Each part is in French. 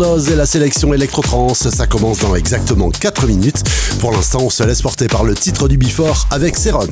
Et la sélection Electrotrans, ça commence dans exactement 4 minutes. Pour l'instant, on se laisse porter par le titre du Before avec Seron.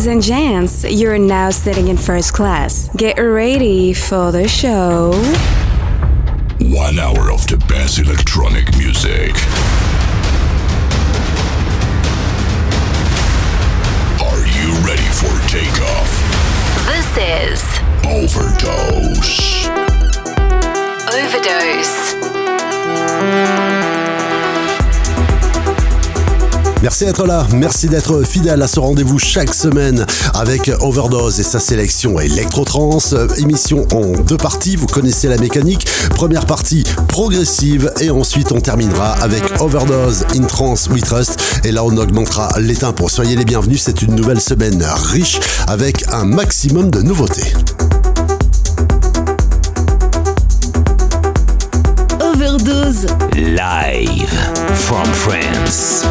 Ladies and gents, you're now sitting in first class. Get ready for the show. One hour of the best electronic music. Are you ready for takeoff? This is Overdose. Overdose. Merci d'être là, merci d'être fidèle à ce rendez-vous chaque semaine avec Overdose et sa sélection Electrotrans. Émission en deux parties, vous connaissez la mécanique. Première partie progressive et ensuite on terminera avec Overdose in Trance We Trust. Et là on augmentera les Pour Soyez les bienvenus, c'est une nouvelle semaine riche avec un maximum de nouveautés. Overdose Live from France.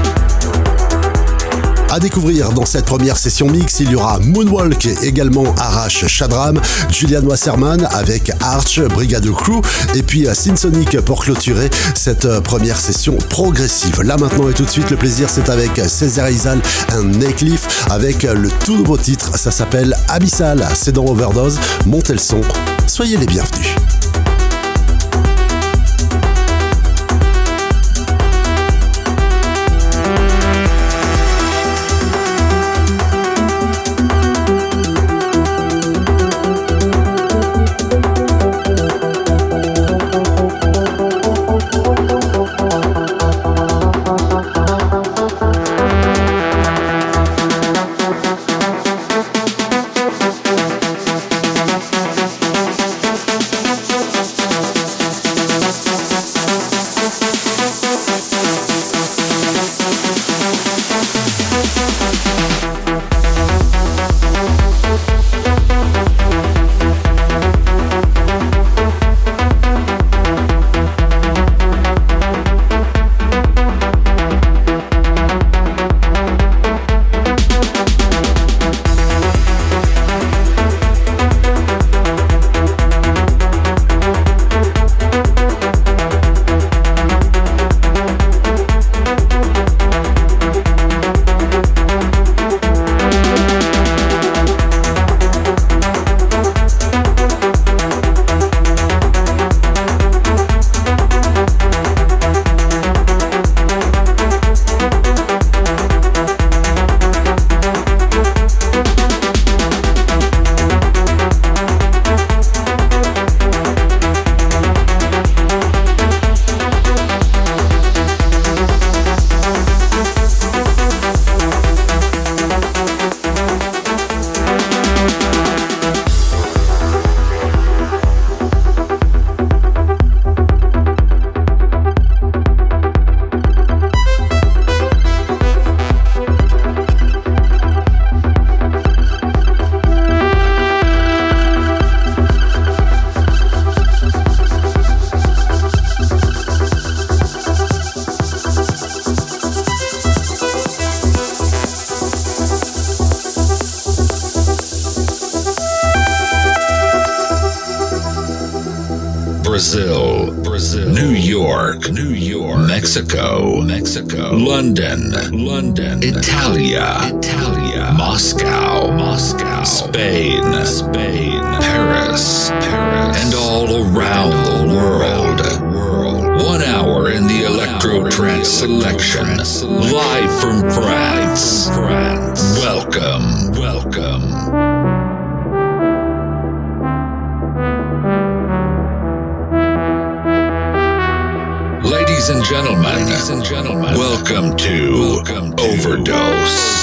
À découvrir dans cette première session mix, il y aura Moonwalk, également Arrache Shadram, Julian Wasserman avec Arch, Brigade Crew, et puis Synsonic pour clôturer cette première session progressive. Là maintenant et tout de suite, le plaisir c'est avec César Isal et Necklif avec le tout nouveau titre, ça s'appelle Abyssal, c'est dans Overdose, montez le son, soyez les bienvenus. Mexico, Mexico, London, London, Italia, Italia, Moscow, Moscow, Spain, Spain, Paris, Paris, and all around the world. World. One hour in the electro trance selection, live from France. France. Welcome, welcome. Ladies and gentlemen, ladies and gentlemen, welcome to, welcome to Overdose.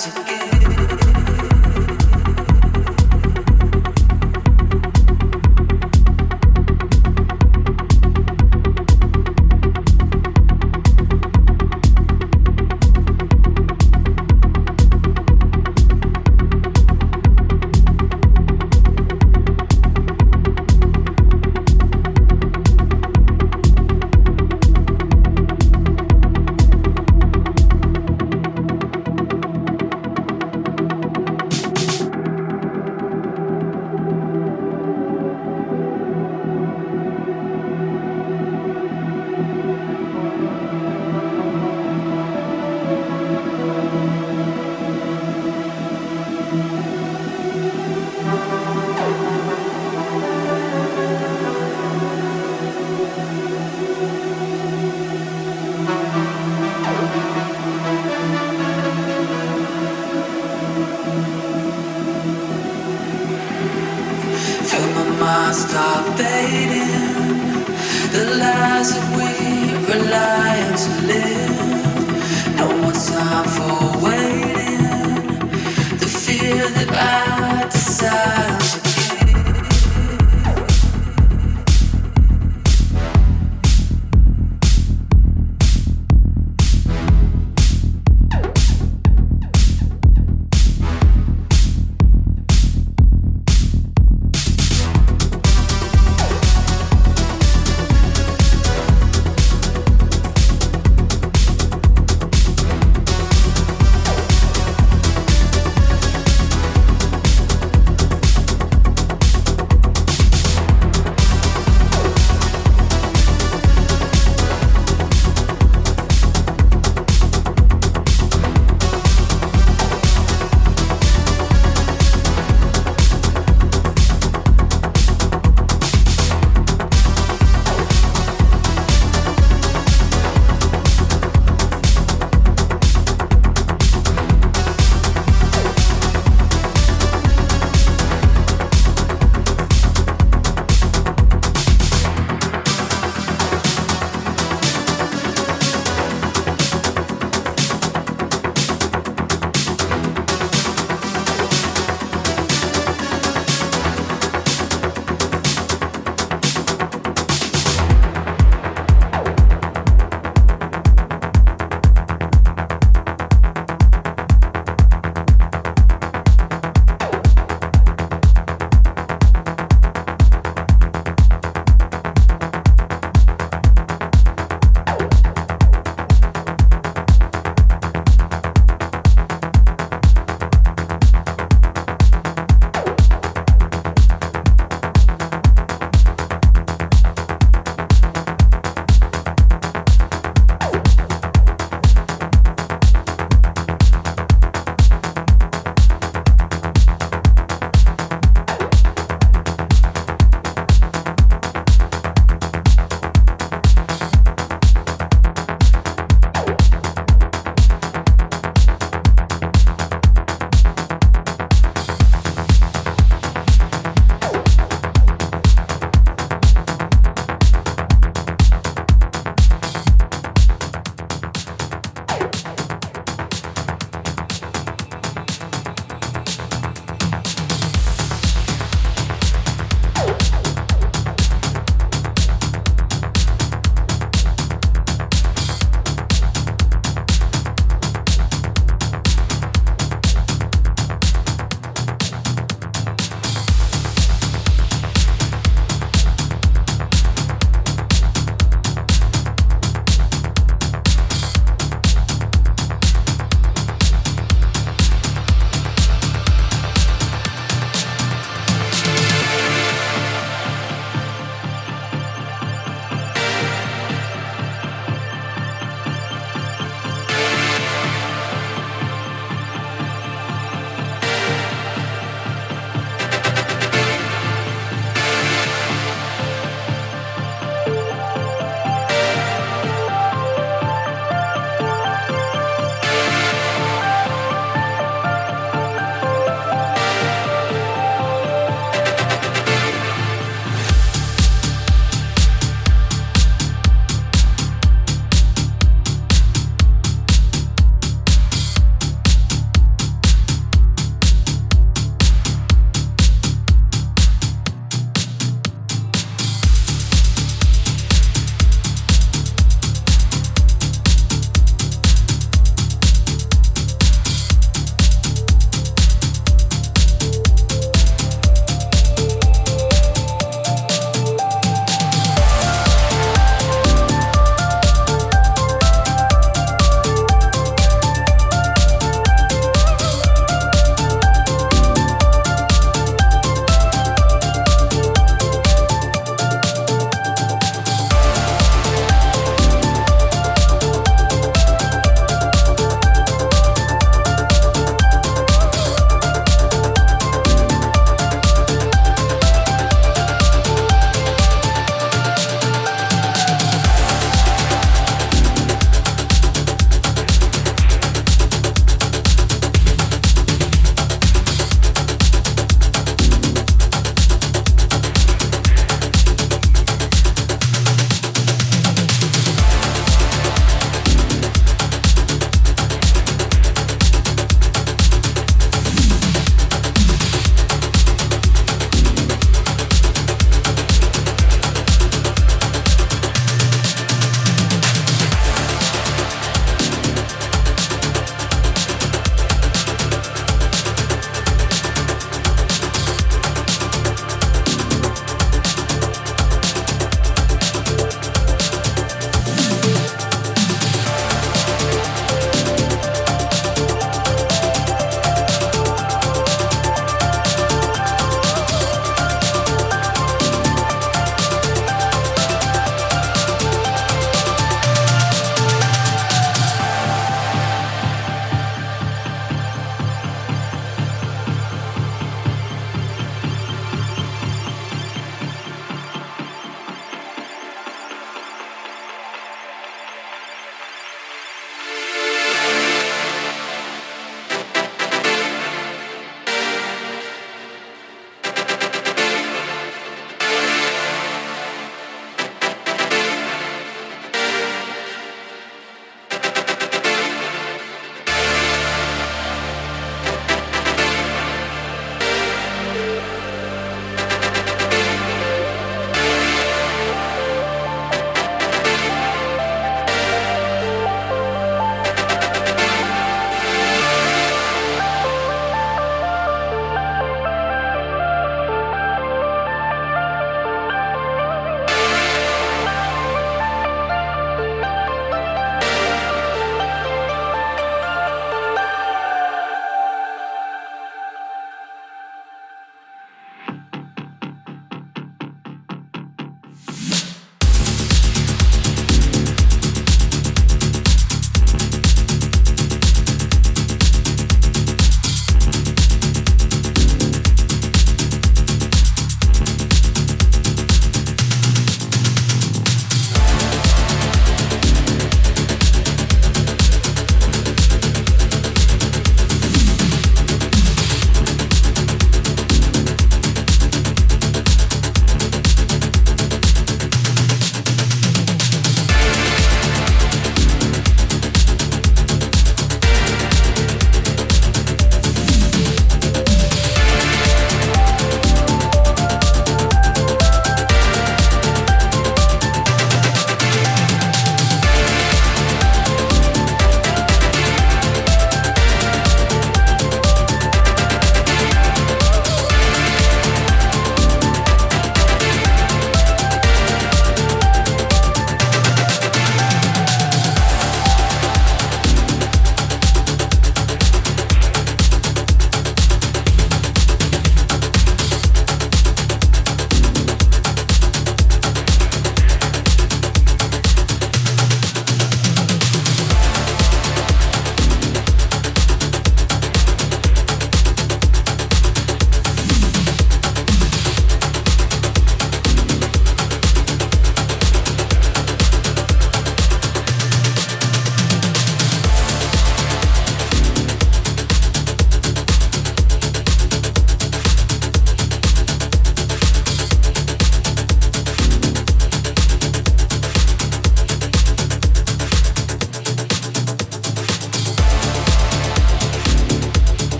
music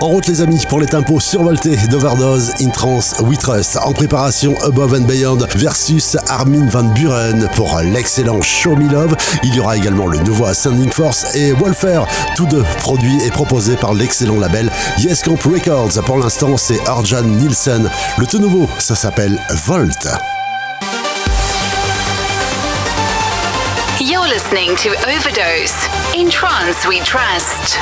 En route les amis pour les tempos survoltés d'Overdose in Trance We Trust en préparation Above and Beyond versus Armin Van Buren pour l'excellent Show Me Love. Il y aura également le nouveau Ascending Force et Wolfer, tous deux produits et proposés par l'excellent label Yes Camp Records. Pour l'instant c'est Arjan Nielsen. Le tout nouveau ça s'appelle Volt. You're listening Overdose. We trust.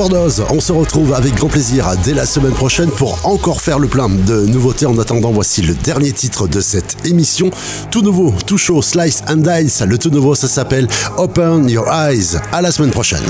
On se retrouve avec grand plaisir dès la semaine prochaine pour encore faire le plein de nouveautés. En attendant, voici le dernier titre de cette émission. Tout nouveau, tout chaud, Slice and Dice. Le tout nouveau, ça s'appelle Open Your Eyes. À la semaine prochaine.